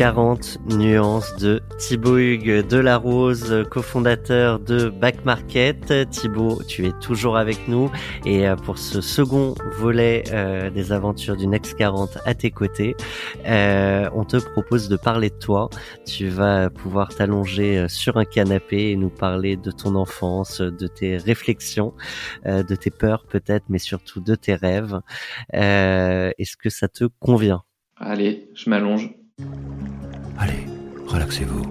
40 nuances de Thibaut Hugues Delarose, cofondateur de Back Market. Thibaut, tu es toujours avec nous et euh, pour ce second volet euh, des aventures du Next 40 à tes côtés, euh, on te propose de parler de toi. Tu vas pouvoir t'allonger sur un canapé et nous parler de ton enfance, de tes réflexions, de tes peurs peut-être, mais surtout de tes rêves. Est-ce que ça te convient? Allez, je m'allonge. Allez, relaxez-vous.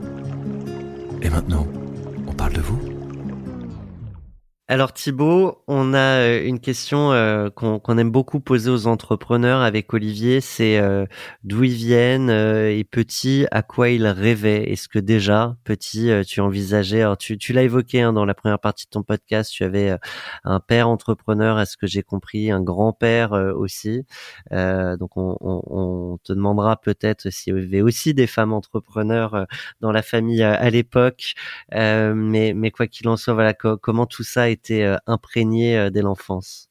Et maintenant, on parle de vous alors Thibaut, on a euh, une question euh, qu'on aime beaucoup poser aux entrepreneurs avec Olivier, c'est euh, d'où ils viennent et petit, à quoi ils rêvaient? Est-ce que déjà, petit, tu envisageais, alors tu, tu l'as évoqué hein, dans la première partie de ton podcast, tu avais un père entrepreneur, à ce que j'ai compris, un grand-père aussi. donc on, on, te demandera peut-être s'il y avait aussi des femmes entrepreneurs dans la famille à l'époque. mais, mais quoi qu'il en soit, voilà, comment tout ça est euh, imprégné euh, dès l'enfance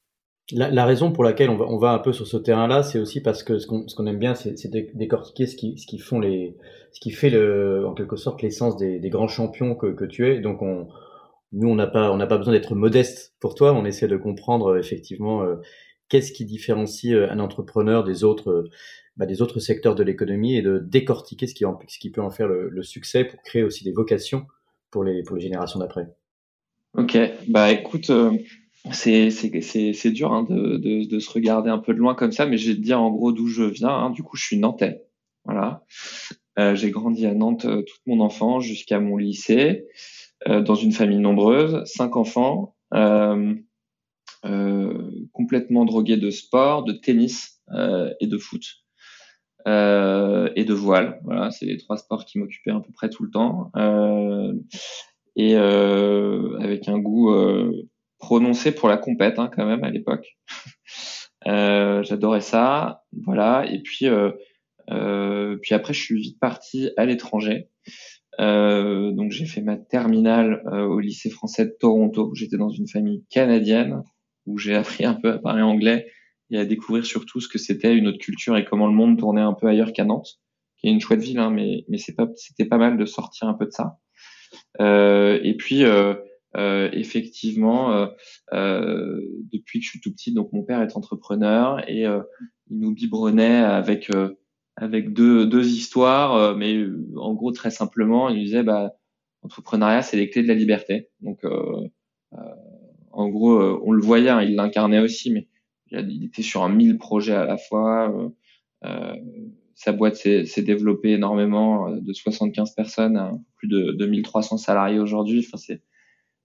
la, raison pour laquelle on va, un peu sur ce terrain-là, c'est aussi parce que ce qu'on aime bien, c'est décortiquer ce qui, fait en quelque sorte l'essence des, grands champions que, tu es. Donc on, nous, on n'a pas, besoin d'être modeste pour toi. On essaie de comprendre euh, effectivement qu'est-ce qui différencie un entrepreneur des autres, bah, des autres secteurs de l'économie et de décortiquer ce qui, peut en faire le, succès pour créer aussi des vocations pour les générations d'après. Ok, bah écoute, euh, c'est dur hein, de, de, de, se regarder un peu de loin comme ça, mais je vais dire en gros d'où je viens. Hein. Du coup, je suis nantais. Voilà. Euh, j'ai grandi à Nantes euh, toute mon enfance jusqu'à mon lycée, dans une famille nombreuse, cinq enfants, complètement drogués de sport, de tennis et de foot. et de voile. Voilà, c'est les trois sports qui m'occupaient à peu près tout le temps et euh, avec un goût euh, prononcé pour la compète hein, quand même à l'époque. euh, J'adorais ça, voilà. Et puis euh, euh, puis après je suis vite parti à l'étranger. Euh, donc j'ai fait ma terminale au lycée français de Toronto. J'étais dans une famille canadienne où j'ai appris un peu à parler anglais et à découvrir surtout ce que c'était une autre culture et comment le monde tournait un peu ailleurs qu'à Nantes, qui est une chouette ville, hein, mais mais c'est pas c'était pas mal de sortir un peu de ça. Euh, et puis euh, euh, effectivement, depuis que je suis tout petit, donc mon père est entrepreneur et il nous biberonnait avec avec deux, deux histoires, mais en gros très simplement, il disait bah entrepreneuriat c'est les clés de la liberté. Donc en gros, on le voyait, hein, il l'incarnait aussi, mais il était sur un mille projets à la fois. Euh, sa boîte s'est développée énormément, euh, de 75 personnes à plus de 2300 salariés aujourd'hui. Enfin, c'est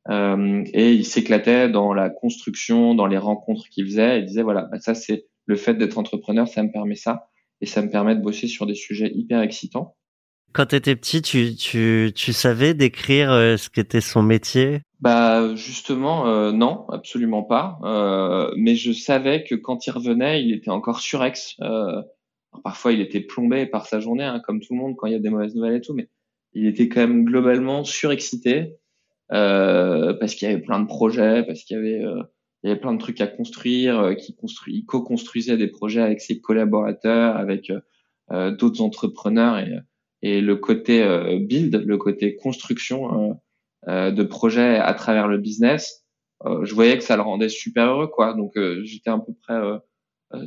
euh, et il s'éclatait dans la construction, dans les rencontres qu'il faisait. Il disait voilà, bah, ça c'est le fait d'être entrepreneur, ça me permet ça et ça me permet de bosser sur des sujets hyper excitants. Quand tu étais petit, tu, tu, tu savais décrire euh, ce qu'était son métier? Bah justement, euh, non, absolument pas. Euh, mais je savais que quand il revenait, il était encore surex. Euh, parfois, il était plombé par sa journée, hein, comme tout le monde quand il y a des mauvaises nouvelles et tout, mais il était quand même globalement surexcité euh, parce qu'il y avait plein de projets, parce qu'il y avait euh, il y avait plein de trucs à construire, euh, qui construit, co-construisait des projets avec ses collaborateurs, avec euh, d'autres entrepreneurs et, et le côté build, le côté construction de projets à travers le business, je voyais que ça le rendait super heureux quoi. Donc j'étais à peu près euh,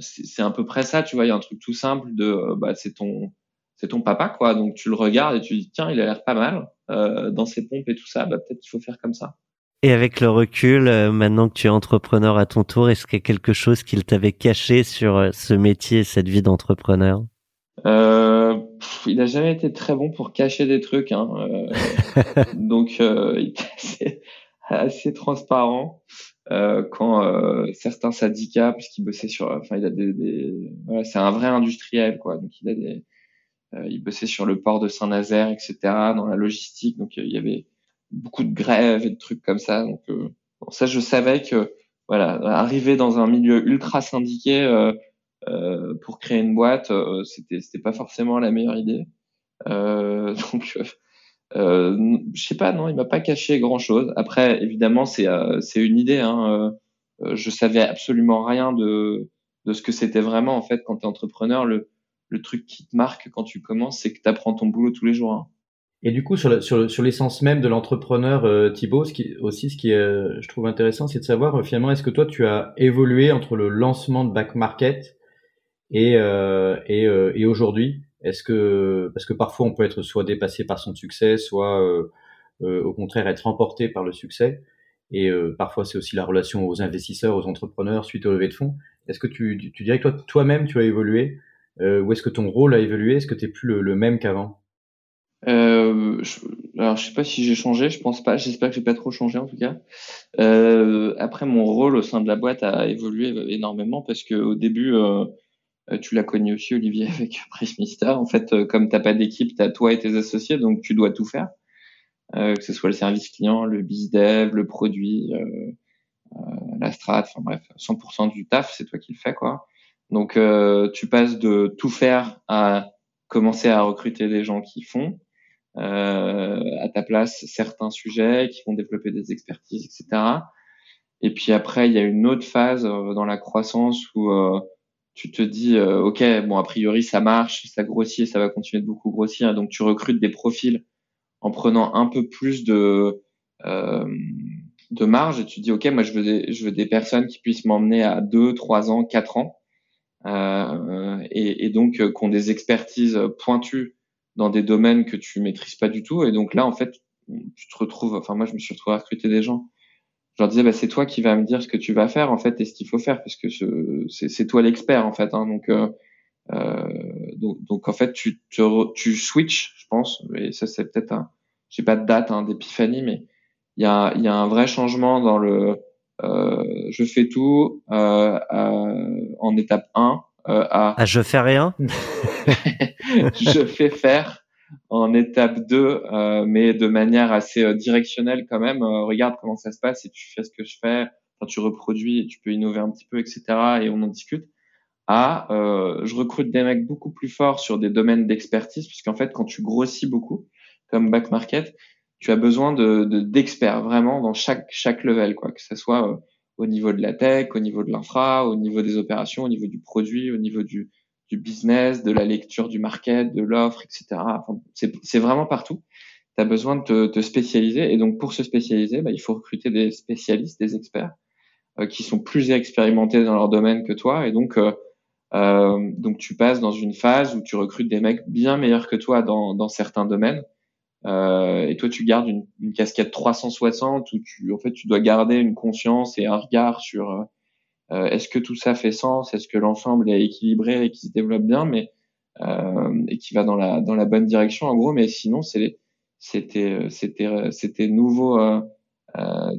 c'est à peu près ça, tu vois, il y a un truc tout simple de, euh, bah, c'est ton, c'est ton papa, quoi. Donc tu le regardes et tu dis, tiens, il a l'air pas mal euh, dans ses pompes et tout ça. Bah, peut-être qu'il faut faire comme ça. Et avec le recul, maintenant que tu es entrepreneur à ton tour, est-ce qu'il y a quelque chose qu'il t'avait caché sur ce métier, cette vie d'entrepreneur? Euh, Il n'a jamais été très bon pour cacher des trucs. Hein. donc, il assez, assez transparent euh, quand euh, certains syndicats, puisqu'il bossait sur, enfin, il a des, des voilà, c'est un vrai industriel, quoi. Donc, il a des, euh, il bossait sur le port de Saint-Nazaire, etc., dans la logistique. Donc, il y avait beaucoup de grèves et de trucs comme ça. Donc, bon, ça, je savais que, voilà, arriver dans un milieu ultra syndiqué euh, pour créer une boîte, c'était, c'était pas forcément la meilleure idée. donc euh, je sais pas, non, il m'a pas caché grand chose. Après, évidemment, c'est euh, c'est une idée. Hein. Euh, je savais absolument rien de de ce que c'était vraiment en fait quand tu es entrepreneur. Le le truc qui te marque quand tu commences, c'est que tu apprends ton boulot tous les jours. Hein. Et du coup, sur, sur, sur l'essence même de l'entrepreneur, euh, Thibaut, ce qui, aussi, ce qui est, je trouve intéressant, c'est de savoir finalement, est-ce que toi, tu as évolué entre le lancement de Back Market et, et, et aujourd'hui? Est-ce que parce que parfois on peut être soit dépassé par son succès, soit euh, euh, au contraire être emporté par le succès. Et euh, parfois c'est aussi la relation aux investisseurs, aux entrepreneurs suite au levée de fonds. Est-ce que tu, tu, dirais que toi toi-même tu as évolué ou est-ce que ton rôle a évolué? Est-ce que tu plus le, même qu'avant? Euh, je, alors je sais pas si j'ai changé, je pense pas. J'espère que j'ai pas trop changé en tout cas. Euh, après mon rôle au sein de la boîte a évolué énormément parce que au début euh, euh, tu l'as connu aussi, Olivier, avec Prismister. En fait, euh, comme t'as pas d'équipe, t'as toi et tes associés, donc tu dois tout faire. Euh, que ce soit le service client, le bizdev, le produit, la strat, enfin bref, 100% du taf, c'est toi qui le fais, quoi. Donc, tu passes de tout faire à commencer à recruter des gens qui font à ta place certains sujets, qui vont développer des expertises, etc. Et puis après, il y a une autre phase dans la croissance où tu te dis, euh, OK, bon, a priori, ça marche, ça grossit, ça va continuer de beaucoup grossir. Donc, tu recrutes des profils en prenant un peu plus de, euh, de marge et tu dis, OK, moi, je veux des, je veux des personnes qui puissent m'emmener à 2, 3 ans, 4 ans. Euh, et, donc, qui ont des expertises pointues dans des domaines que tu maîtrises pas du tout. Et donc là, en fait, tu te retrouves, enfin, moi, je me suis retrouvé à recruter des gens je leur disais bah, c'est toi qui vas me dire ce que tu vas faire en fait et ce qu'il faut faire parce que c'est toi l'expert en fait hein, donc, euh, euh, donc, donc en fait tu te tu switches je pense et ça c'est peut-être un j'ai pas de date hein, d'épiphanie mais il y a il y a un vrai changement dans le euh, je fais tout euh, en étape 1 euh, à ah, je fais rien? Je fais faire en étape 2, euh, mais de manière assez euh, directionnelle quand même. Euh, regarde comment ça se passe et tu fais ce que je fais. Enfin, tu reproduis et tu peux innover un petit peu, etc. Et on en discute. À, je recrute des mecs beaucoup plus forts sur des domaines d'expertise, puisqu'en fait, quand tu grossis beaucoup, comme back market, tu as besoin de d'experts vraiment dans chaque chaque level, quoi, que ce soit au niveau de la tech, au niveau de l'infra, au niveau des opérations, au niveau du produit, au niveau du du business, de la lecture du market, de l'offre, etc. C'est vraiment partout. Tu as besoin de te, spécialiser. Et donc, pour se spécialiser, bah, il faut recruter des spécialistes, des experts euh, qui sont plus expérimentés dans leur domaine que toi. Et donc, euh, euh, donc tu passes dans une phase où tu recrutes des mecs bien meilleurs que toi dans, dans certains domaines. Euh, et toi, tu gardes une, une, casquette 360 où tu, en fait, tu dois garder une conscience et un regard sur euh, est-ce que tout ça fait sens? Est-ce que l'ensemble est équilibré et qui se développe bien, mais euh, et qui va dans la dans la bonne direction en gros Mais sinon, c'est c'était c'était c'était nouveau euh,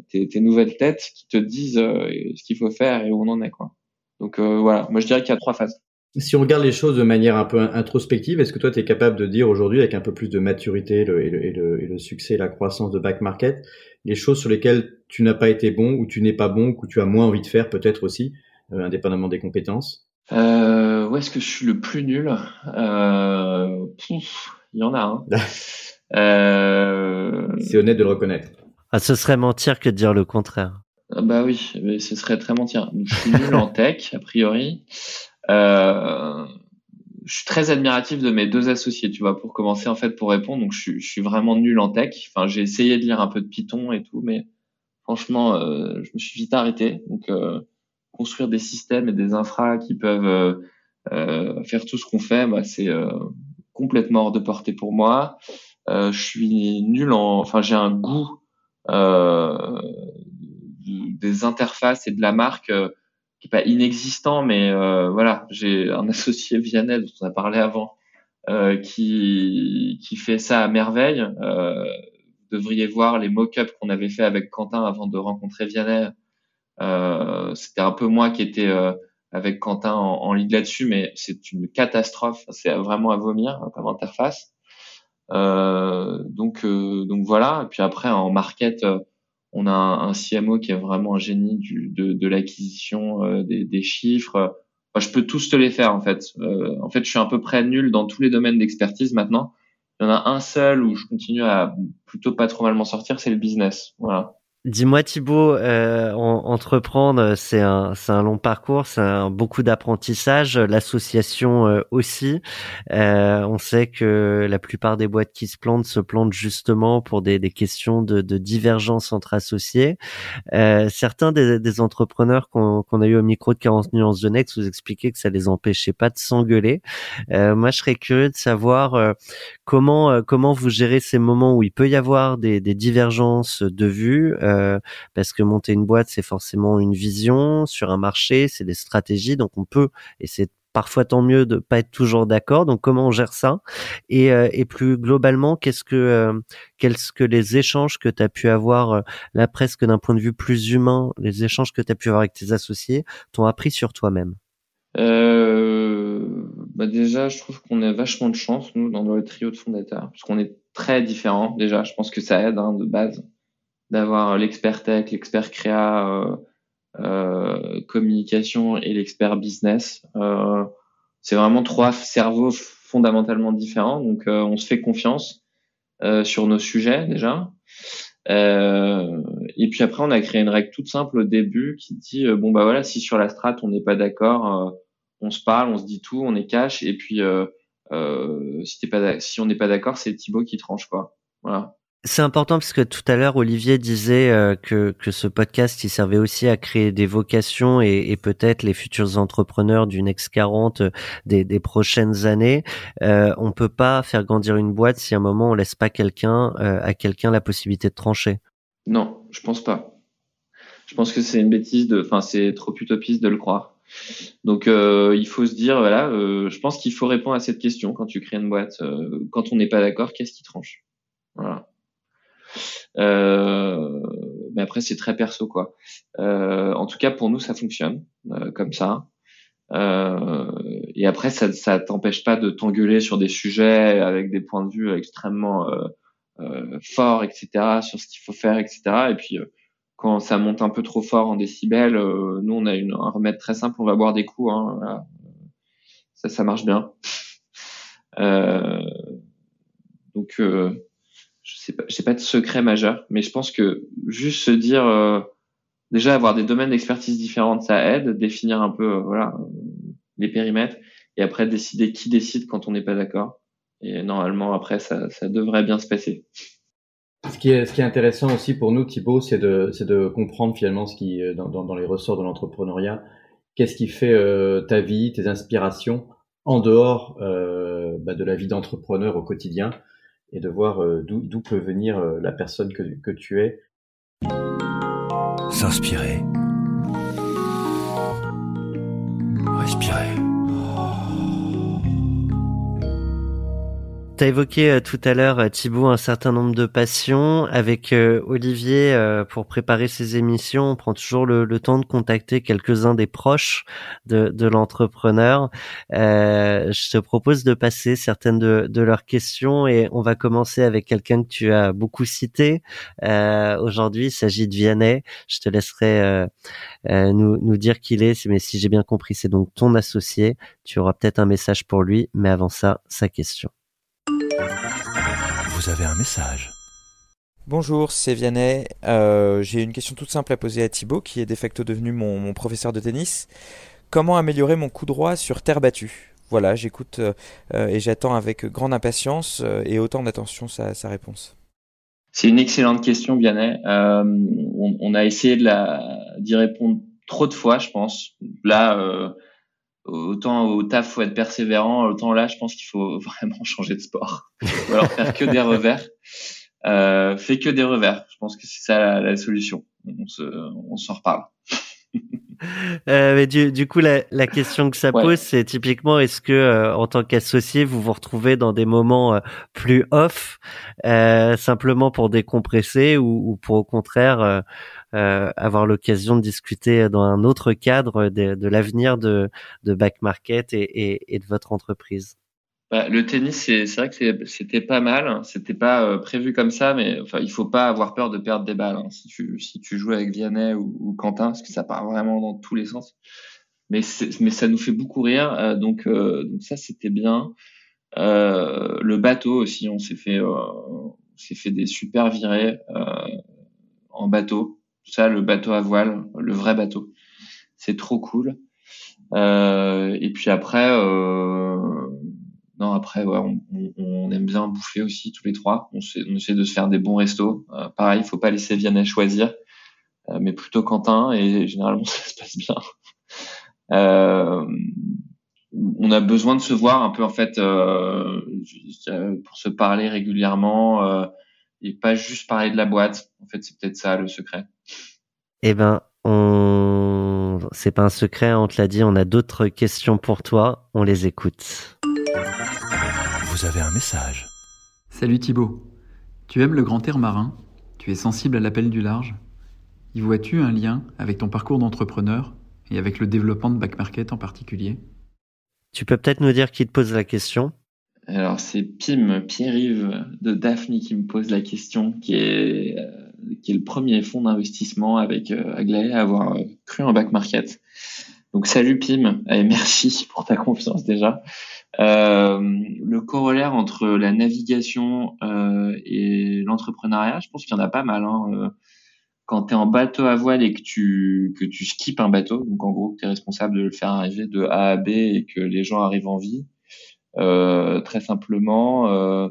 tes, tes, nouvelles têtes qui te disent ce qu'il faut faire et où on en est quoi. Donc voilà, moi je dirais qu'il y a trois phases. Si on regarde les choses de manière un peu introspective, est-ce que toi tu es capable de dire aujourd'hui avec un peu plus de maturité le, et, le, et, le, et, le, succès, la croissance de back market, les choses sur lesquelles tu n'as pas été bon ou tu n'es pas bon ou que tu as moins envie de faire peut-être aussi, euh, indépendamment des compétences? Euh, Où est-ce que je suis le plus nul? Euh, Il y en a. Hein. euh... C'est honnête de le reconnaître. Ah, ce serait mentir que de dire le contraire. Ah bah oui, mais ce serait très mentir. Je suis nul en tech, a priori. Euh, je suis très admiratif de mes deux associés, tu vois, pour commencer en fait pour répondre. Donc je suis, je suis vraiment nul en tech. Enfin, j'ai essayé de lire un peu de Python et tout, mais franchement, euh, je me suis vite arrêté. Donc euh, construire des systèmes et des infras qui peuvent euh, euh faire tout ce qu'on fait, bah, c'est euh, complètement hors de portée pour moi. je suis nul en, enfin j'ai un goût des interfaces et de la marque pas inexistant, mais euh, voilà, j'ai un associé Vianney dont on a parlé avant, euh, qui qui fait ça à merveille. Euh, devriez voir les mock-ups qu'on avait fait avec Quentin avant de rencontrer Vianney. Euh, c'était un peu moi qui étais euh, avec Quentin en, en lead là-dessus, mais c'est une catastrophe. C'est vraiment à vomir hein, comme interface. Euh, donc, donc voilà. Et puis après, en market, on a un, CMO qui est vraiment un génie du, de, de l'acquisition des, des, chiffres. Enfin, je peux tous te les faire en fait. en fait, je suis à peu près nul dans tous les domaines d'expertise maintenant. Il y en a un seul où je continue à plutôt pas trop mal m'en sortir, c'est le business. Voilà. Dis-moi Thibaut, euh, entreprendre, c'est un, c'est un long parcours, c'est beaucoup d'apprentissage, l'association euh, aussi. Euh, on sait que la plupart des boîtes qui se plantent se plantent justement pour des, des questions de, de, divergence entre associés. Euh, certains des, des entrepreneurs qu'on, a eu au micro de 40 nuances de Next vous expliquaient que ça les empêchait pas de s'engueuler. Euh, moi, je serais curieux de savoir euh, comment comment vous gérez ces moments où il peut y avoir des, des divergences de vues. Parce que monter une boîte, c'est forcément une vision. Sur un marché, c'est des stratégies, donc on peut, et c'est parfois tant mieux de pas être toujours d'accord. Donc comment on gère ça? Et, euh, et plus globalement, qu'est-ce que euh, qu'est-ce que les échanges que tu as pu avoir euh, là presque d'un point de vue plus humain, les échanges que tu as pu avoir avec tes associés t'ont appris sur toi-même? Bah déjà, je trouve qu'on a vachement de chance nous dans le trio de fondateurs parce qu'on est très différents. Déjà, je pense que ça aide hein, de base d'avoir l'expert tech, l'expert créa, euh, euh, communication et l'expert business. Euh, c'est vraiment trois cerveaux fondamentalement différents. Donc, euh, on se fait confiance euh, sur nos sujets déjà. et puis après, on a créé une règle toute simple au début qui dit bon bah voilà, si sur la strate on n'est pas d'accord, on se parle, on se dit tout, on est cash. Et puis si, t'es pas, si on n'est pas d'accord, c'est Thibaut qui tranche quoi. Voilà. C'est important parce que tout à l'heure Olivier disait euh, que, ce podcast il servait aussi à créer des vocations et, peut-être les futurs entrepreneurs du Next 40 euh, des, prochaines années. Euh, on peut pas faire grandir une boîte si à un moment on laisse pas quelqu'un euh, à quelqu'un la possibilité de trancher. Non, je pense pas. Je pense que c'est une bêtise enfin c'est trop utopiste de le croire. Donc il faut se dire voilà, je pense qu'il faut répondre à cette question quand tu crées une boîte. quand on n'est pas d'accord, qu'est-ce qui tranche? Voilà. Euh, mais après, c'est très perso, quoi. Euh, en tout cas, pour nous, ça fonctionne euh, comme ça. et après, ça, ça t'empêche pas de t'engueuler sur des sujets avec des points de vue extrêmement forts, etc., sur ce qu'il faut faire, etc. Et puis quand ça monte un peu trop fort en décibels, nous on a une, un remède très simple, on va boire des coups. Hein. Ça, ça marche bien. Euh, donc euh, je sais pas, j'ai pas de secret majeur, mais je pense que juste se dire, euh, déjà avoir des domaines d'expertise différentes, ça aide, définir un peu, euh, voilà, euh, les périmètres, et après décider qui décide quand on n'est pas d'accord. Et normalement, après, ça, ça devrait bien se passer. Ce qui est, ce qui est intéressant aussi pour nous, Thibaut, c'est de, c'est de comprendre finalement ce qui, dans, dans, dans les ressorts de l'entrepreneuriat, qu'est-ce qui fait euh, ta vie, tes inspirations en dehors euh, bah, de la vie d'entrepreneur au quotidien? Et de voir euh, d'où peut venir euh, la personne que, que tu es. S'inspirer. Respirer. Tu as évoqué euh, tout à l'heure, euh, Thibaut, un certain nombre de passions. Avec euh, Olivier, pour préparer ces émissions, on prend toujours le, le temps de contacter quelques-uns des proches de, de l'entrepreneur. je te propose de passer certaines de, de, leurs questions et on va commencer avec quelqu'un que tu as beaucoup cité. Aujourd'hui, il s'agit de Vianney. Je te laisserai nous, nous dire qui il est, mais si j'ai bien compris, c'est donc ton associé. Tu auras peut-être un message pour lui, mais avant ça, sa question. Vous avez un message. Bonjour, c'est Vianney. Euh, J'ai une question toute simple à poser à Thibaut, qui est de facto devenu mon, mon professeur de tennis. Comment améliorer mon coup droit sur terre battue? Voilà, j'écoute euh, et j'attends avec grande impatience euh, et autant d'attention sa, sa, réponse. C'est une excellente question, Vianney. Euh, on, on, a essayé d'y répondre trop de fois, je pense. Là, euh, autant au taf faut être persévérant, autant là je pense qu'il faut vraiment changer de sport. Ou alors faire que des revers. Euh, fais que des revers. Je pense que c'est ça la, la, solution. On se, on s'en reparle. Euh, mais du, du coup, la, la question que ça Ouais. pose, c'est typiquement, est-ce que euh, en tant qu'associé, vous vous retrouvez dans des moments euh, plus off, euh, simplement pour décompresser, ou, ou pour au contraire euh, avoir l'occasion de discuter dans un autre cadre de, l'avenir de, de Back Market et, de votre entreprise Bah, le tennis, c'est vrai que c'était pas mal. C'était pas euh, prévu comme ça, mais enfin, il faut pas avoir peur de perdre des balles. hein, si tu si tu joues avec Vianney ou, Quentin, parce que ça part vraiment dans tous les sens. Mais mais ça nous fait beaucoup rire. euh, donc euh, donc ça c'était bien. Euh, le bateau aussi, on s'est fait euh, s'est fait des super virées euh, en bateau. Ça, le bateau à voile, le vrai bateau, c'est trop cool. Euh, et puis après. Euh, non, après, ouais, on, on- aime bien bouffer aussi tous les trois. On, sait- on essaie de se faire des bons restos. Euh, pareil, il faut pas laisser Vianney choisir, euh, mais plutôt Quentin. Et généralement, ça se passe bien. Euh, on a besoin de se voir un peu en fait euh, pour se parler régulièrement et pas juste parler de la boîte. En fait, c'est peut-être ça le secret. Eh ben, on, c'est pas un secret, on te l'a dit, on a d'autres questions pour toi, on les écoute. Vous avez un message. Salut Thibaut. Tu aimes le grand air marin? Tu es sensible à l'appel du large? Y vois-tu un lien avec ton parcours d'entrepreneur et avec le développement de Back Market en particulier? Tu peux peut-être nous dire qui te pose la question? Alors c'est Pim, Pierre-Yves de Daphne qui me pose la question, qui est, euh, qui est le premier fonds d'investissement avec euh, Aglaé à avoir euh, cru en back market. Donc salut Pim et merci pour ta confiance déjà. Euh, le corollaire entre la navigation euh, et l'entrepreneuriat, je pense qu'il y en a pas mal. Hein. Euh, Quand tu es en bateau à voile et que tu, que tu skippes un bateau, donc en gros que tu es responsable de le faire arriver de A à B et que les gens arrivent en vie, euh, très simplement,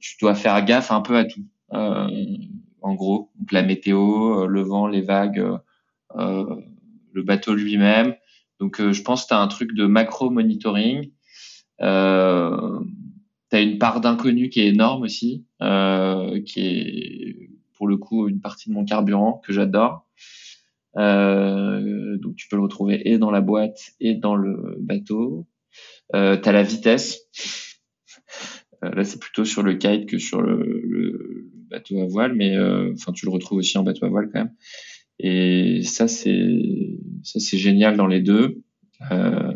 tu dois faire gaffe un peu à tout. En gros, donc la météo, euh, le vent, les vagues, euh, euh, le bateau lui-même. Donc, je pense que tu as un truc de macro monitoring. Euh, tu as une part d'inconnu qui est énorme aussi, qui est pour le coup une partie de mon carburant que j'adore. Donc, tu peux le retrouver et dans la boîte et dans le bateau. Tu as la vitesse. Là, c'est plutôt sur le kite que sur le bateau à voile, mais euh, enfin, tu le retrouves aussi en bateau à voile quand même. Et ça, c'est ça, c'est génial dans les deux. Euh,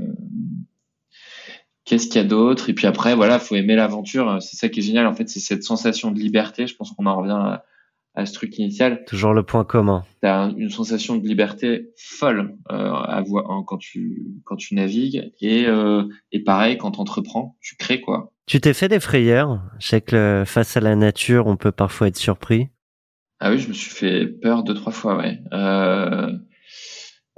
Qu'est-ce qu'il y a d'autre? Et puis après, voilà, faut aimer l'aventure. C'est ça qui est génial. En fait, c'est cette sensation de liberté. Je pense qu'on en revient à, à ce truc initial. Toujours le point commun. Tu as une sensation de liberté folle euh, à voir hein, quand tu quand tu navigues et euh, et pareil quand tu entreprends, tu crées quoi. Tu t'es fait des frayeurs? Je sais que le- face à la nature, on peut parfois être surpris. Ah oui, je me suis fait peur deux trois fois, ouais. Euh,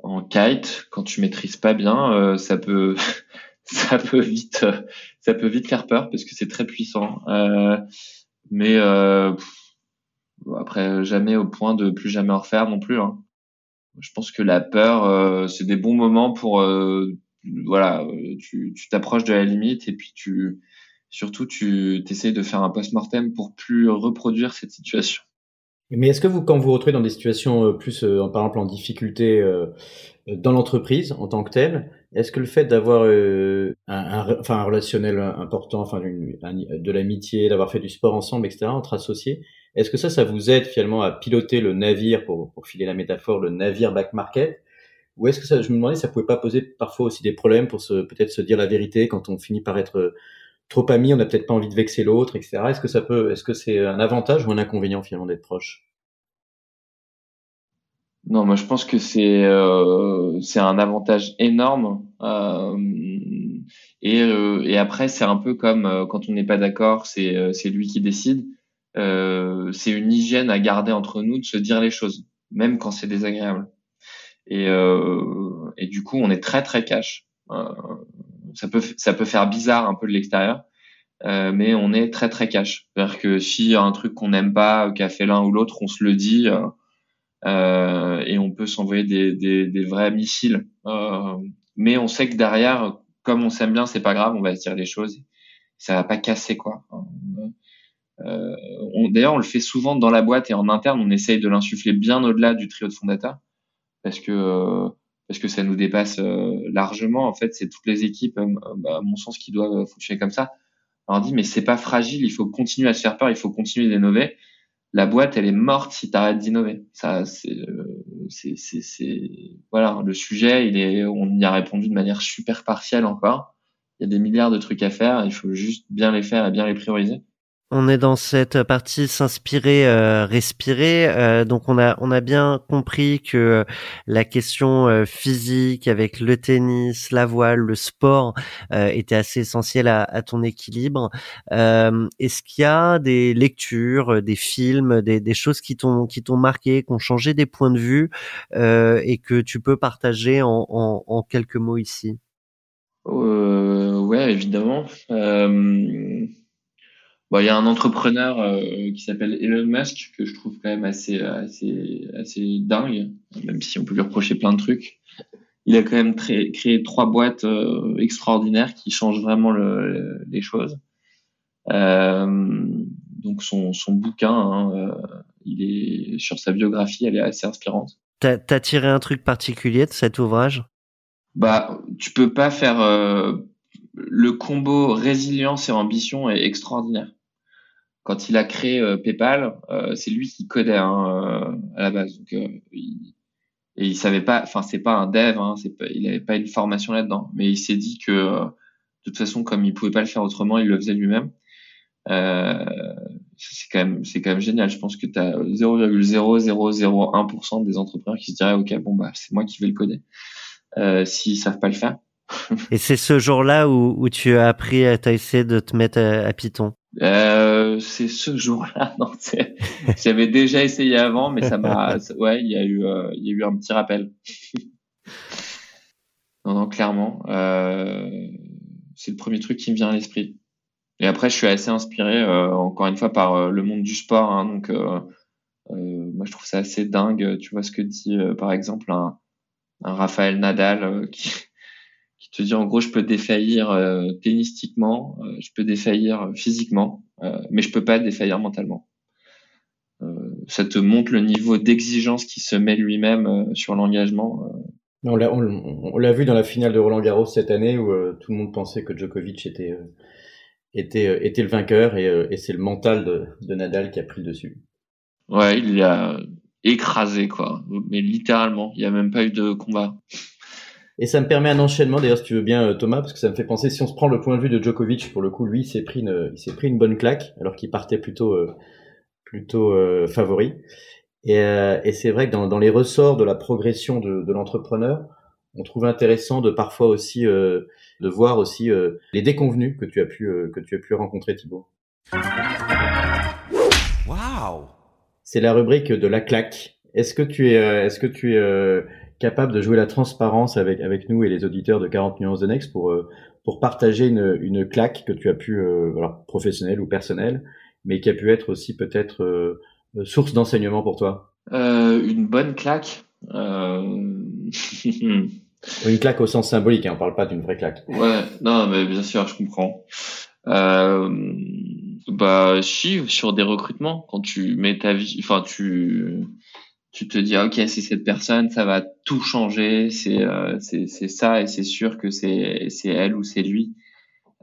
en kite, quand tu maîtrises pas bien, euh, ça peut ça peut vite ça peut vite faire peur parce que c'est très puissant. Euh, mais euh, après jamais au point de plus jamais en refaire non plus. hein. Je pense que la peur, euh, c'est des bons moments pour euh, voilà, euh, tu t'approches de la limite et puis tu surtout tu essayes de faire un post-mortem pour plus reproduire cette situation. Mais est-ce que vous, quand vous vous retrouvez dans des situations euh, plus, euh, par exemple, en difficulté euh, dans l'entreprise en tant que telle, est-ce que le fait d'avoir euh, un, enfin, un relationnel important, enfin, de l'amitié, d'avoir fait du sport ensemble, etc., entre associés, est-ce que ça, ça vous aide finalement à piloter le navire, pour, pour filer la métaphore, le navire back market? Ou est-ce que ça, je me demandais, ça pouvait pas poser parfois aussi des problèmes pour se peut-être se dire la vérité quand on finit par être trop amis, on n'a peut-être pas envie de vexer l'autre, etc. Est-ce que ça peut, est-ce que c'est un avantage ou un inconvénient finalement d'être proche? Non, moi je pense que c'est euh, c'est un avantage énorme. Euh, et, euh, et après, c'est un peu comme quand on n'est pas d'accord, c'est c'est lui qui décide. C'est une hygiène à garder entre nous de se dire les choses, même quand c'est désagréable. Et, du coup, on est très très cash. Ça peut ça peut faire bizarre un peu de l'extérieur, euh, mais on est très très cash. C'est-à-dire que s'il y a un truc qu'on n'aime pas, qu'a fait l'un ou l'autre, on se le dit. euh, euh, et on peut s'envoyer des, des, des vrais missiles. Euh, mais on sait que derrière, comme on s'aime bien, c'est pas grave, on va se dire les choses. Ça va pas casser quoi. Euh, D'ailleurs, on le fait souvent dans la boîte et en interne, on essaye de l'insuffler bien au-delà du trio de fondateurs, parce que euh, parce que ça nous dépasse largement. En fait, c'est toutes les équipes, bah, à mon sens, qui doivent fonctionner comme ça. On dit, mais c'est pas fragile, il faut continuer à se faire peur, il faut continuer d'innover. La boîte, elle est morte si tu arrêtes d'innover. Ça, c'est, c'est, voilà, le sujet, il est, on y a répondu de manière super partielle encore. Il y a des milliards de trucs à faire, il faut juste bien les faire et bien les prioriser on est dans cette partie s'inspirer, euh, respirer. Euh, donc on a on a bien compris que la question euh, physique avec le tennis, la voile, le sport était assez essentielle à, ton équilibre. Est-ce qu'il y a des lectures, des films, des, des choses qui t'ont qui t'ont marqué, qui ont changé des points de vue et que tu peux partager en, en, en quelques mots ici? Ouais, évidemment. Bon, il y a un entrepreneur euh, qui s'appelle Elon Musk que je trouve quand même assez, assez, assez dingue, même si on peut lui reprocher plein de trucs. Il a quand même créé trois boîtes euh, extraordinaires qui changent vraiment le, les choses. Euh, donc son, son bouquin, hein, euh, il est sur sa biographie, elle est assez inspirante. T'as as tiré un truc particulier de cet ouvrage? Bah, tu peux pas faire le combo résilience et ambition est extraordinaire quand il a créé euh, PayPal, euh, c'est lui qui codait hein, euh, à la base. Donc, il, et il savait pas, enfin c'est pas un dev, hein, pas, il avait pas une formation là-dedans, mais il s'est dit que de toute façon, comme il pouvait pas le faire autrement, il le faisait lui-même. Euh, c'est quand même, c'est quand même génial. Je pense que tu as 0,0001% des entrepreneurs qui se diraient, ok, bon bah c'est moi qui vais le coder, euh, s'ils savent pas le faire. Et c'est ce jour-là où, où tu as appris, à essayé de te mettre à, à Python. Euh, c'est ce jour-là. J'avais déjà essayé avant, mais ça m'a. Ouais, il y a eu, euh, il y a eu un petit rappel. non, non, clairement, euh, c'est le premier truc qui me vient à l'esprit. Et après, je suis assez inspiré, encore une fois, par le monde du sport. Hein, donc, moi, je trouve ça assez dingue. Tu vois ce que dit, par exemple, un, un Raphaël Nadal qui qui te dit en gros je peux défaillir euh, tennistiquement, euh, je peux défaillir physiquement, euh, mais je peux pas défaillir mentalement. Euh, ça te montre le niveau d'exigence qui se met lui-même sur l'engagement. On l'a, on, l'a vu dans la finale de Roland Garros cette année où tout le monde pensait que Djokovic était était était le vainqueur et, et c'est le mental de, de Nadal qui a pris le dessus. Ouais, il a écrasé quoi, mais littéralement, il n'y a même pas eu de combat. Et ça me permet un enchaînement, d'ailleurs, si tu veux bien, euh, Thomas, parce que ça me fait penser, si on se prend le point de vue de Djokovic, pour le coup, lui, il s'est pris une, il s'est pris une bonne claque, alors qu'il partait plutôt, euh, plutôt euh, favori. Et, et c'est vrai que dans, dans, les ressorts de la progression de, de l'entrepreneur, on trouve intéressant de parfois aussi de voir aussi les déconvenus que tu as pu que tu as pu rencontrer, Thibaut. Waouh C'est la rubrique de la claque. Est-ce que tu es, est-ce que tu es capable de jouer la transparence avec, avec nous et les auditeurs de 40 nuances de Next pour, euh, pour partager une, une claque que tu as pu, euh, alors professionnelle ou personnelle, mais qui a pu être aussi peut-être euh, source d'enseignement pour toi Une bonne claque Une claque au sens symbolique, hein, on parle pas d'une vraie claque. Ouais, non, mais bien sûr, je comprends. Bah, si, sur des recrutements, quand tu mets ta vie, enfin, tu, tu te dis ok c'est cette personne ça va tout changer c'est euh, c'est ça et c'est sûr que c'est c'est elle ou c'est lui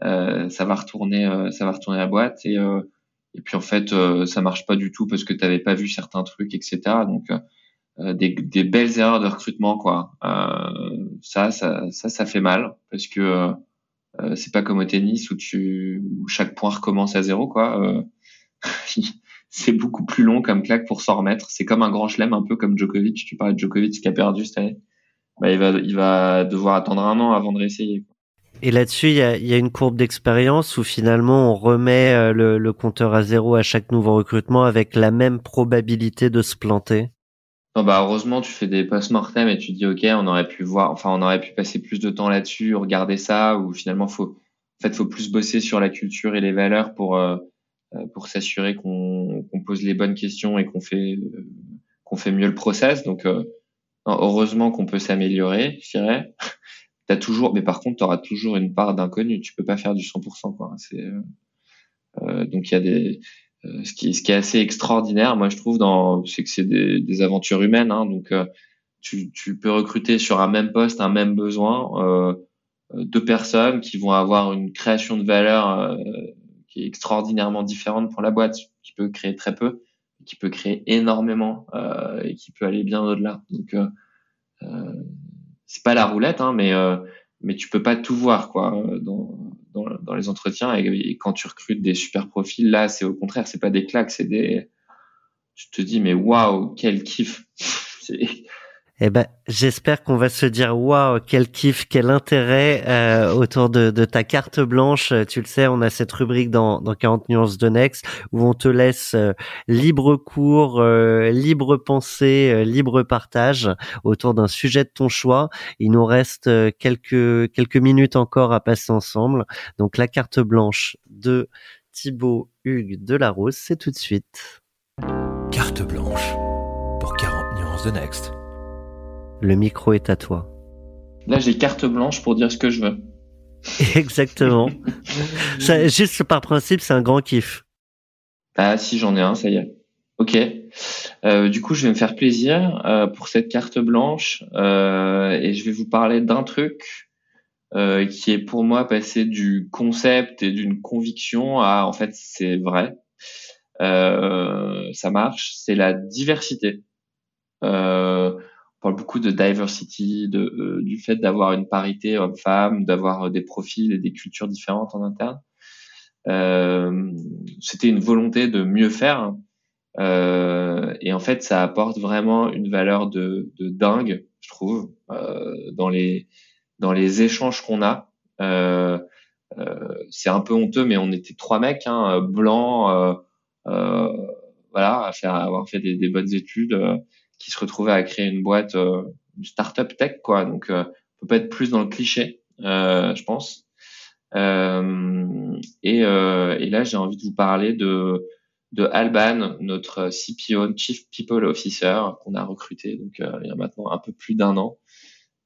euh, ça va retourner euh, ça va retourner la boîte et euh, et puis en fait euh, ça marche pas du tout parce que tu n'avais pas vu certains trucs etc donc des, des belles erreurs de recrutement quoi. Ça ça ça ça fait mal parce que c'est pas comme au tennis où tu où chaque point recommence à zéro quoi c'est beaucoup plus long comme claque pour s'en remettre. C'est comme un grand chelem, un peu comme Djokovic. Tu parlais de Djokovic qui a perdu cette année. Bah, il va, il va devoir attendre un an avant de réessayer. Et là-dessus, il y a, y a, une courbe d'expérience où finalement on remet euh, le, le, compteur à zéro à chaque nouveau recrutement avec la même probabilité de se planter. Non, bah heureusement, tu fais des post-mortem et tu dis ok, on aurait pu voir, enfin on aurait pu passer plus de temps là-dessus, regarder ça, ou finalement faut, en fait, faut plus bosser sur la culture et les valeurs pour euh, pour s'assurer qu'on pose les bonnes questions et qu'on fait euh, qu'on fait mieux le process. Donc euh, heureusement qu'on peut s'améliorer, je dirais. T'as toujours, mais par contre, tu auras toujours une part d'inconnu. Tu peux pas faire du 100%. Quoi. C'est, euh, donc il y a des, ce qui, ce qui est assez extraordinaire, moi je trouve, dans, c'est que c'est des, des, aventures humaines. Hein, donc tu, tu peux recruter sur un même poste, un même besoin, deux personnes qui vont avoir une création de valeur qui est extraordinairement différente pour la boîte, qui peut créer très peu, qui peut créer énormément et qui peut aller bien au-delà. Donc euh, c'est pas la roulette, hein, mais euh, mais tu peux pas tout voir quoi dans, dans, dans les entretiens et, quand tu recrutes des super profils là c'est au contraire c'est pas des claques c'est des tu te dis mais waouh quel kiff Eh ben, j'espère qu'on va se dire waouh, quel kiff, quel intérêt euh, autour de, ta carte blanche. Tu le sais, on a cette rubrique dans, dans 40 nuances de Next où on te laisse euh, libre cours, euh, libre pensée, euh, libre partage autour d'un sujet de ton choix. Il nous reste quelques quelques minutes encore à passer ensemble. Donc la carte blanche de Thibaut Hugues de la Rose, c'est tout de suite. Carte blanche pour 40 nuances de Next. Le micro est à toi. Là, j'ai carte blanche pour dire ce que je veux. Exactement. ça, juste par principe, c'est un grand kiff. Ah, si j'en ai un, ça y est. Ok. Euh, du coup, je vais me faire plaisir euh, pour cette carte blanche euh, et je vais vous parler d'un truc euh, qui est pour moi passé du concept et d'une conviction à en fait c'est vrai, euh, ça marche. C'est la diversité. Euh, parle beaucoup de diversity, de, euh, du fait d'avoir une parité homme-femme, d'avoir euh, des profils et des cultures différentes en interne. Euh, C'était une volonté de mieux faire. Euh, et en fait, ça apporte vraiment une valeur de, de dingue, je trouve, euh, dans les dans les échanges qu'on a. c'est un peu honteux, mais on était trois mecs, hein, blancs, voilà, à faire avoir fait des, des bonnes études qui se retrouvait à créer une boîte, euh, une startup tech, quoi. Donc, euh, on peut pas être plus dans le cliché, euh, je pense. Euh, et, euh, et, là, j'ai envie de vous parler de, de Alban, notre CPO, Chief People Officer, qu'on a recruté donc il y a maintenant un peu plus d'un an,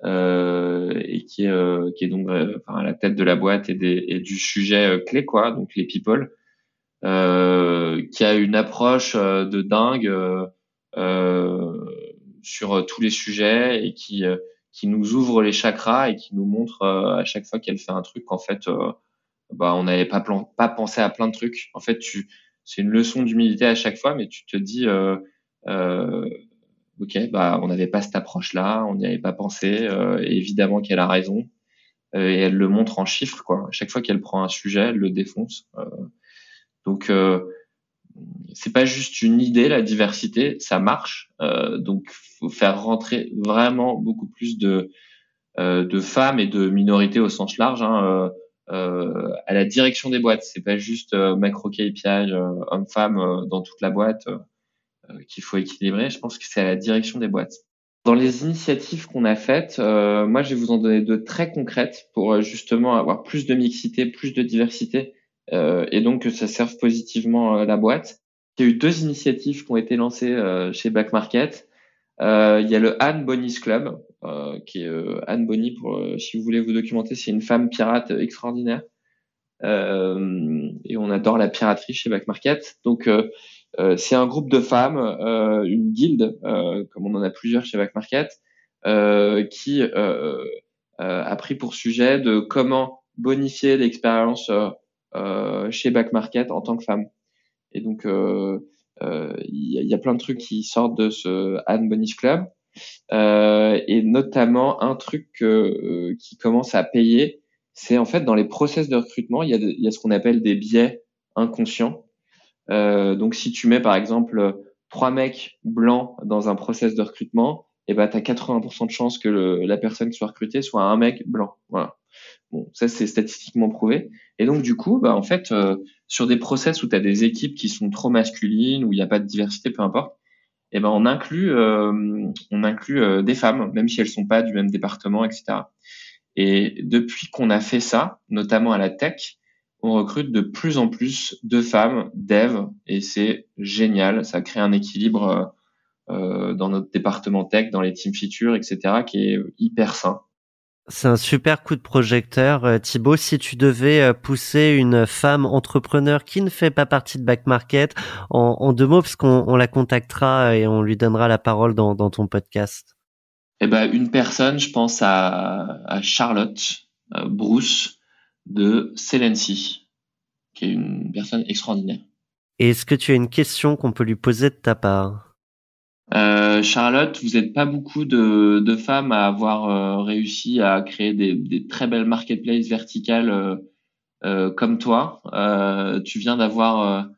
et qui est, qui est donc enfin, à la tête de la boîte et, des, et du sujet clé, quoi, donc les people, qui a une approche de dingue euh, sur euh, tous les sujets et qui euh, qui nous ouvre les chakras et qui nous montre à chaque fois qu'elle fait un truc qu'en fait bah on n'avait pas plan pas pensé à plein de trucs. En fait, tu c'est une leçon d'humilité à chaque fois, mais tu te dis euh, euh, ok bah on n'avait pas cette approche là, on n'y avait pas pensé. Euh, évidemment qu'elle a raison et elle le montre en chiffres quoi. À chaque fois qu'elle prend un sujet, elle le défonce. donc c'est pas juste une idée la diversité, ça marche. Euh, donc faut faire rentrer vraiment beaucoup plus de euh, de femmes et de minorités au sens large hein, euh, euh à la direction des boîtes. C'est pas juste euh, macro KPI euh, homme-femme dans toute la boîte qu'il faut équilibrer. Je pense que c'est à la direction des boîtes. Dans les initiatives qu'on a faites, moi je vais vous en donner deux très concrètes pour justement avoir plus de mixité, plus de diversité et donc que ça serve positivement euh, la boîte. Il y a eu deux initiatives qui ont été lancées euh, chez Back Market. il y a le Anne Bonny's Club, qui est Anne Bonny, pour si vous voulez vous documenter, c'est une femme pirate extraordinaire. et on adore la piraterie chez Back Market. Donc c'est un groupe de femmes, une guilde, comme on en a plusieurs chez Back Market, qui a pris pour sujet de comment bonifier l'expérience euh, chez Back Market en tant que femme. Et donc, euh, euh, il y, a plein de trucs qui sortent de ce Anne Bonnish Club. et notamment, un truc qui commence à payer, c'est en fait dans les process de recrutement, il y a, y a ce qu'on appelle des biais inconscients. Euh, donc si tu mets par exemple trois mecs blancs dans un process de recrutement, et eh ben tu as 80% de chances que le, la personne qui soit recrutée soit un mec blanc. Voilà. Bon, ça c'est statistiquement prouvé. Et donc du coup, bah, en fait, euh, sur des process où tu as des équipes qui sont trop masculines, où il n'y a pas de diversité, peu importe, eh ben on inclut, euh, on inclut euh, des femmes, même si elles sont pas du même département, etc. Et depuis qu'on a fait ça, notamment à la tech, on recrute de plus en plus de femmes dev et c'est génial. Ça crée un équilibre dans notre département tech, dans les team features, etc., qui est hyper sain. C'est un super coup de projecteur, euh, Thibaut. Si tu devais euh, pousser une femme entrepreneur qui ne fait pas partie de Back Market en, deux mots, parce qu'on la contactera et on lui donnera la parole dans, ton podcast. Eh ben, une personne, je pense à, à Charlotte euh, Bruce de Celency, qui est une personne extraordinaire. Et est-ce que tu as une question qu'on peut lui poser de ta part? Euh, Charlotte, vous n'êtes pas beaucoup de, de, femmes à avoir euh, réussi à créer des, des, très belles marketplaces verticales euh, euh comme toi. tu viens d'avoir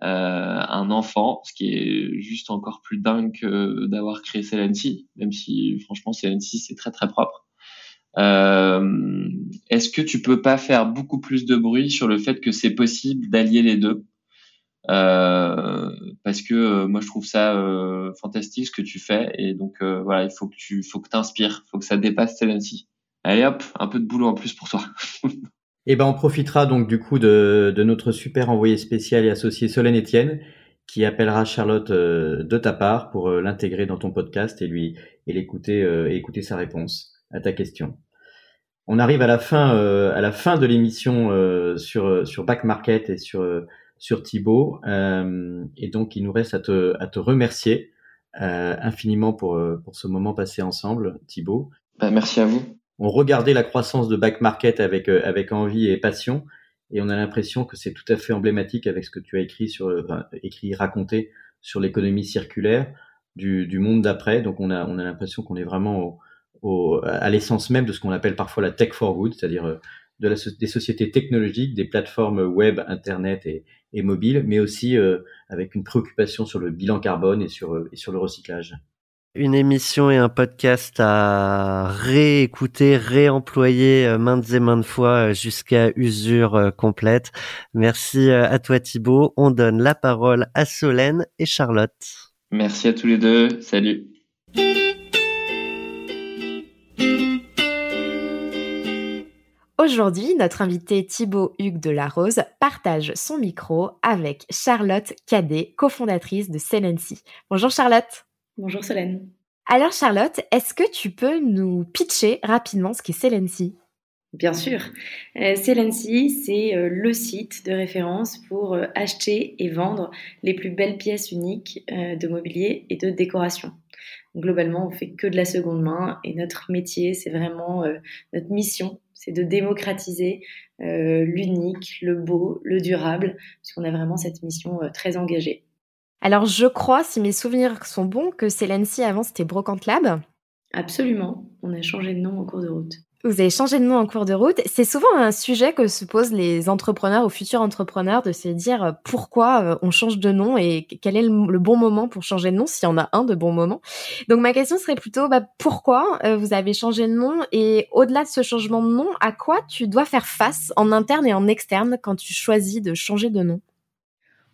un enfant, ce qui est juste encore plus dingue que d'avoir créé Celency, même si franchement Celency c'est très très propre. Est-ce que tu peux pas faire beaucoup plus de bruit sur le fait que c'est possible d'allier les deux? Euh, parce que euh, moi je trouve ça euh, fantastique ce que tu fais. Et donc voilà il faut que tu faut que t'inspires. Faut que ça dépasse Celency allez hop un peu de boulot en plus pour toi. Et eh ben on profitera donc du coup de, de notre super envoyé spécial et associé Solène Etienne qui appellera Charlotte de ta part pour l'intégrer dans ton podcast et lui et l'écouter et écouter sa réponse à ta question. On arrive à la fin à la fin de l'émission sur sur Back Market et sur sur Thibaut. Euh, et donc, il nous reste à te, à te remercier euh, infiniment pour, euh, pour ce moment passé ensemble, Thibaut. Bah, merci à vous. On regardait la croissance de Back Market avec, avec envie et passion. Et on a l'impression que c'est tout à fait emblématique avec ce que tu as écrit sur, enfin, écrit, raconté sur l'économie circulaire du, du monde d'après. Donc on a, on a l'impression qu'on est vraiment au, au, à l'essence même de ce qu'on appelle parfois la tech for good, c'est-à-dire de la, des sociétés technologiques, des plateformes web, internet et, et mobile, mais aussi euh, avec une préoccupation sur le bilan carbone et sur, euh, et sur le recyclage. Une émission et un podcast à réécouter, réemployer euh, maintes et maintes fois jusqu'à usure complète. Merci à toi Thibaut. On donne la parole à Solène et Charlotte. Merci à tous les deux. Salut. Aujourd'hui, notre invité Thibaut Hugues de la Rose partage son micro avec Charlotte Cadet, cofondatrice de Celency. Bonjour Charlotte. Bonjour Solène. Alors Charlotte, est-ce que tu peux nous pitcher rapidement ce qu'est Celency Bien sûr. Euh, Celency, c'est euh, le site de référence pour euh, acheter et vendre les plus belles pièces uniques de mobilier et de décoration. Globalement, on fait que de la seconde main et notre métier, c'est vraiment notre mission, c'est de démocratiser euh, l'unique, le beau, le durable, puisqu'on a vraiment cette mission euh, très engagée. Alors je crois, si mes souvenirs sont bons, que Celency avant c'était Brocante Lab. Absolument, on a changé de nom en cours de route. Vous avez changé de nom en cours de route. C'est souvent un sujet que se posent les entrepreneurs ou futurs entrepreneurs de se dire euh, pourquoi euh, on change de nom et quel est le bon moment pour changer de nom, s'il y en a un de bon moment. Donc ma question serait plutôt bah, pourquoi euh, vous avez changé de nom et au-delà de ce changement de nom, à quoi tu dois faire face en interne et en externe quand tu choisis de changer de nom?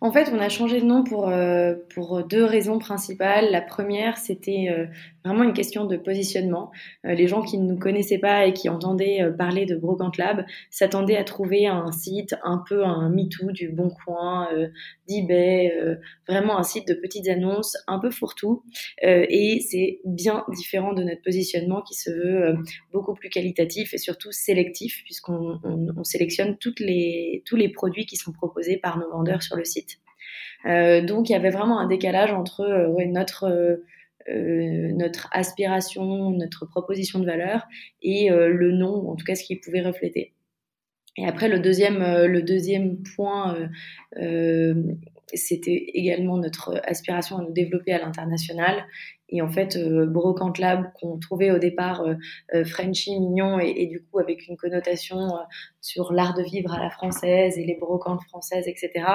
En fait, on a changé de nom pour, euh, pour deux raisons principales. La première, c'était euh, vraiment une question de positionnement. Euh, les gens qui ne nous connaissaient pas et qui entendaient parler de Brocante Lab s'attendaient à trouver un site un peu un MeToo du Bon Coin, d'eBay, vraiment un site de petites annonces un peu fourre-tout. et c'est bien différent de notre positionnement qui se veut beaucoup plus qualitatif et surtout sélectif puisqu'on on sélectionne toutes les, tous les produits qui sont proposés par nos vendeurs sur le site. Euh, donc il y avait vraiment un décalage entre euh, notre euh, notre aspiration, notre proposition de valeur et le nom, en tout cas ce qu'il pouvait refléter. Et après, le deuxième, le deuxième point, c'était également notre aspiration à nous développer à l'international. Et en fait, euh, Brocante Lab, qu'on trouvait au départ euh, euh, Frenchy, mignon, et, du coup avec une connotation sur l'art de vivre à la française et les brocantes françaises, etc.,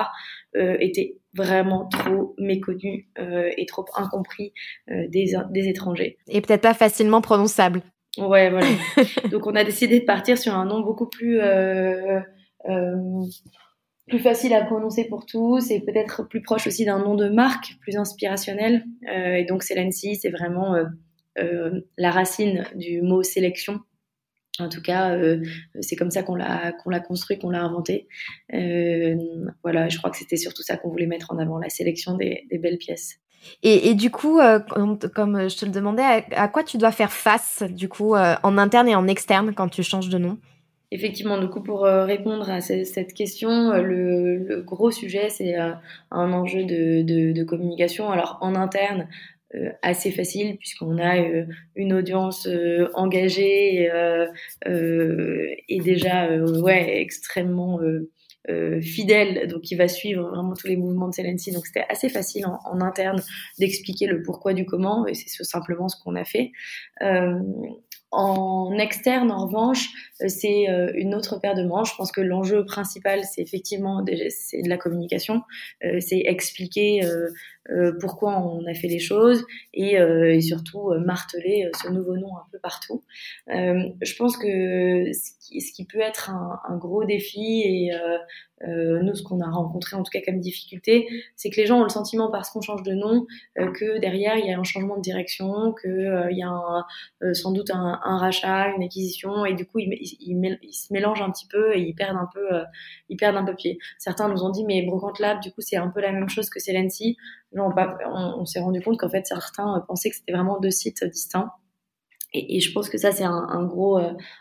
était vraiment trop méconnu et trop incompris des, des étrangers. Et peut-être pas facilement prononçable. Ouais, voilà. Donc on a décidé de partir sur un nom beaucoup plus plus facile à prononcer pour tous et peut-être plus proche aussi d'un nom de marque, plus inspirationnel. Euh, et donc Celency, c'est vraiment euh, euh, la racine du mot sélection. En tout cas, c'est comme ça qu'on l'a qu'on l'a construit, qu'on l'a inventé. voilà, je crois que c'était surtout ça qu'on voulait mettre en avant, la sélection des, belles pièces. Et, du coup, comme, je te le demandais, à, quoi tu dois faire face du coup en interne et en externe quand tu changes de nom? Effectivement, du coup, pour euh, répondre à cette question, euh, le, gros sujet, c'est euh, un enjeu de, de, communication. Alors, en interne, assez facile puisqu'on a une audience engagée et déjà ouais extrêmement fidèle, donc qui va suivre vraiment tous les mouvements de Celency. Donc c'était assez facile en, en interne d'expliquer le pourquoi du comment, et c'est simplement ce qu'on a fait. En externe, en revanche, euh, c'est euh, une autre paire de manches. Je pense que l'enjeu principal, c'est effectivement c'est de la communication, euh, c'est expliquer pourquoi on a fait les choses et, surtout marteler ce nouveau nom un peu partout. je pense que ce qui, peut être un, gros défi et nous, ce qu'on a rencontré en tout cas comme difficulté, c'est que les gens ont le sentiment parce qu'on change de nom que derrière il y a un changement de direction, euh, il y a un, sans doute un, un, rachat, une acquisition, et du coup ils, ils, se mélangent un petit peu et ils perdent un peu, euh, ils perdent un peu pied. Certains nous ont dit mais Brocante Lab, du coup c'est un peu la même chose que Celency. On, on, on s'est rendu compte qu'en fait certains pensaient que c'était vraiment deux sites distincts. Et, je pense que ça c'est un, gros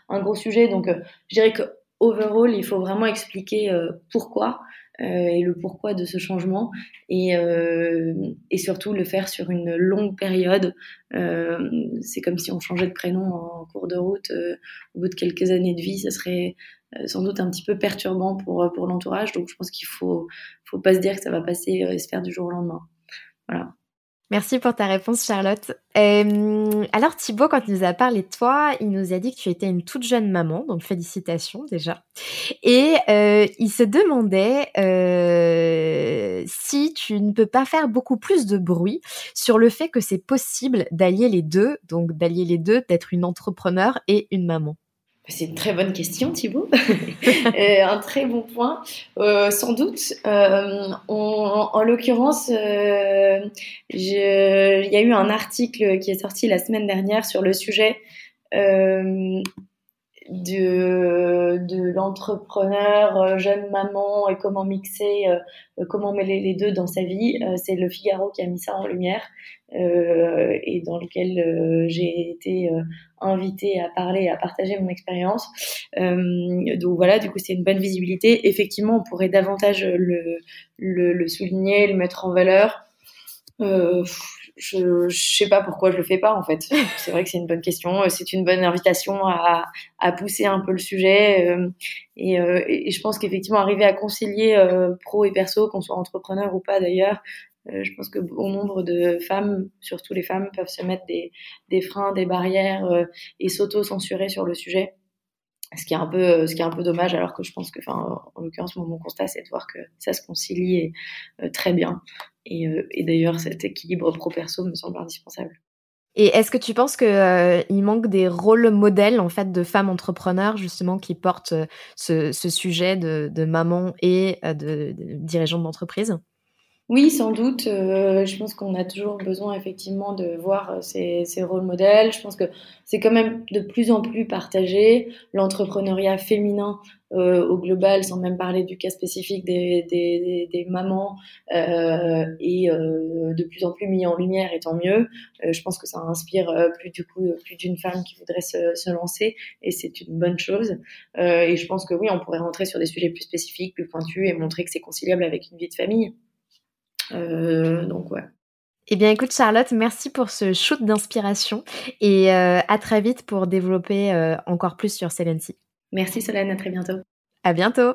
un gros sujet. Donc je dirais que overall, il faut vraiment expliquer euh, pourquoi euh, et le pourquoi de ce changement et, euh, et surtout le faire sur une longue période. c'est comme si on changeait de prénom en cours de route au bout de quelques années de vie, ça serait sans doute un petit peu perturbant pour, pour l'entourage. Donc je pense qu'il faut, faut pas se dire que ça va passer et se faire du jour au lendemain. Voilà. Merci pour ta réponse, Charlotte. Euh, alors, Thibaut, quand il nous a parlé de toi, il nous a dit que tu étais une toute jeune maman, donc félicitations déjà. Et euh, il se demandait euh, si tu ne peux pas faire beaucoup plus de bruit sur le fait que c'est possible d'allier les deux, donc d'allier les deux, d'être une entrepreneur et une maman. C'est une très bonne question, Thibaut. euh, un très bon point. Euh, sans doute. Euh, en l'occurrence, il y a eu un article qui est sorti la semaine dernière sur le sujet de, de l'entrepreneur, jeune maman et comment mixer, comment mêler les deux dans sa vie. C'est le Figaro qui a mis ça en lumière et dans lequel j'ai été invitée à parler, à partager mon expérience. donc voilà, du coup c'est une bonne visibilité. Effectivement, on pourrait davantage le, le, le souligner, le mettre en valeur. Euh, je, je sais pas pourquoi je le fais pas en fait. C'est vrai que c'est une bonne question. Euh, c'est une bonne invitation à, à pousser un peu le sujet. Euh, et, euh, et, je pense qu'effectivement arriver à concilier pro et perso, qu'on soit entrepreneur ou pas d'ailleurs, je pense que bon nombre de femmes, surtout les femmes, peuvent se mettre des, des freins, des barrières et s'auto-censurer sur le sujet. Ce qui est un peu ce qui est un peu dommage alors que je pense que en l'occurrence mon, constat c'est de voir que ça se concilie euh, très bien. Et, euh, d'ailleurs cet équilibre pro perso me semble indispensable. Et est-ce que tu penses que euh, il manque des rôles modèles en fait de femmes entrepreneurs justement qui portent ce, sujet de, maman et de dirigeante d'entreprise? Oui, sans doute. Euh, je pense qu'on a toujours besoin effectivement de voir euh, ces, ces rôles modèles. Je pense que c'est quand même de plus en plus partagé. L'entrepreneuriat féminin euh, au global, sans même parler du cas spécifique des, des, des, mamans, euh, est euh, de plus en plus mis en lumière et tant mieux. Euh, je pense que ça inspire plus du coup plus d'une femme qui voudrait se, se lancer et c'est une bonne chose. et je pense que oui, on pourrait rentrer sur des sujets plus spécifiques, plus pointus et montrer que c'est conciliable avec une vie de famille. Euh, donc ouais. Eh bien, écoute, Charlotte, merci pour ce shoot d'inspiration et euh, à très vite pour développer euh, encore plus sur Celency. Merci Solène, à très bientôt. À bientôt.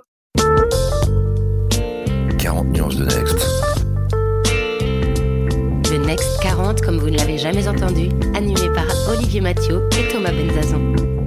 40 nuances de Next. Le Next 40, comme vous ne l'avez jamais entendu, animé par Olivier Mathieu et Thomas Benzazan.